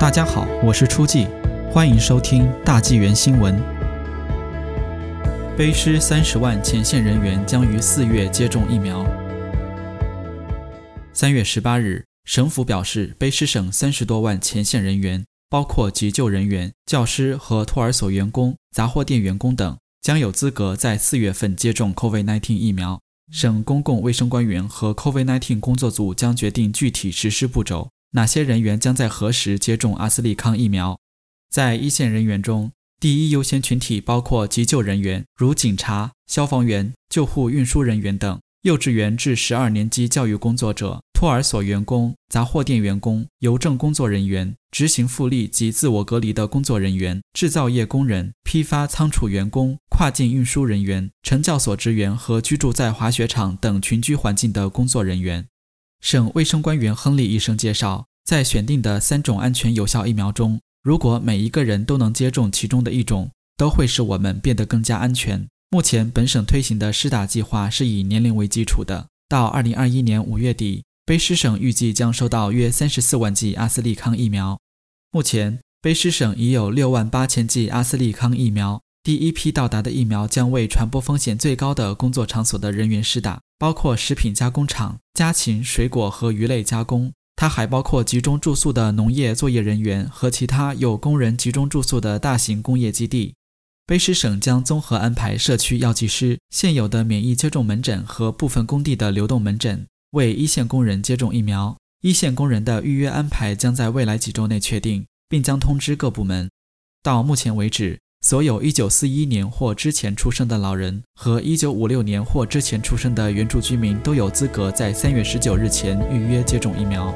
大家好，我是初季，欢迎收听大纪元新闻。卑诗三十万前线人员将于四月接种疫苗。三月十八日，省府表示，卑诗省三十多万前线人员，包括急救人员、教师和托儿所员工、杂货店员工等，将有资格在四月份接种 COVID-19 疫苗。省公共卫生官员和 COVID-19 工作组将决定具体实施步骤。哪些人员将在何时接种阿斯利康疫苗？在一线人员中，第一优先群体包括急救人员，如警察、消防员、救护运输人员等；幼稚园至十二年级教育工作者、托儿所员工、杂货店员工、邮政工作人员、执行复利及自我隔离的工作人员、制造业工人、批发仓储员工、跨境运输人员、惩教所职员和居住在滑雪场等群居环境的工作人员。省卫生官员亨利医生介绍，在选定的三种安全有效疫苗中，如果每一个人都能接种其中的一种，都会使我们变得更加安全。目前，本省推行的施打计划是以年龄为基础的。到二零二一年五月底，卑诗省预计将收到约三十四万剂阿斯利康疫苗。目前，卑诗省已有六万八千剂阿斯利康疫苗。第一批到达的疫苗将为传播风险最高的工作场所的人员施打。包括食品加工厂、家禽、水果和鱼类加工，它还包括集中住宿的农业作业人员和其他有工人集中住宿的大型工业基地。卑诗省将综合安排社区药剂师、现有的免疫接种门诊和部分工地的流动门诊，为一线工人接种疫苗。一线工人的预约安排将在未来几周内确定，并将通知各部门。到目前为止。所有1941年或之前出生的老人和1956年或之前出生的原住居民都有资格在3月19日前预约接种疫苗。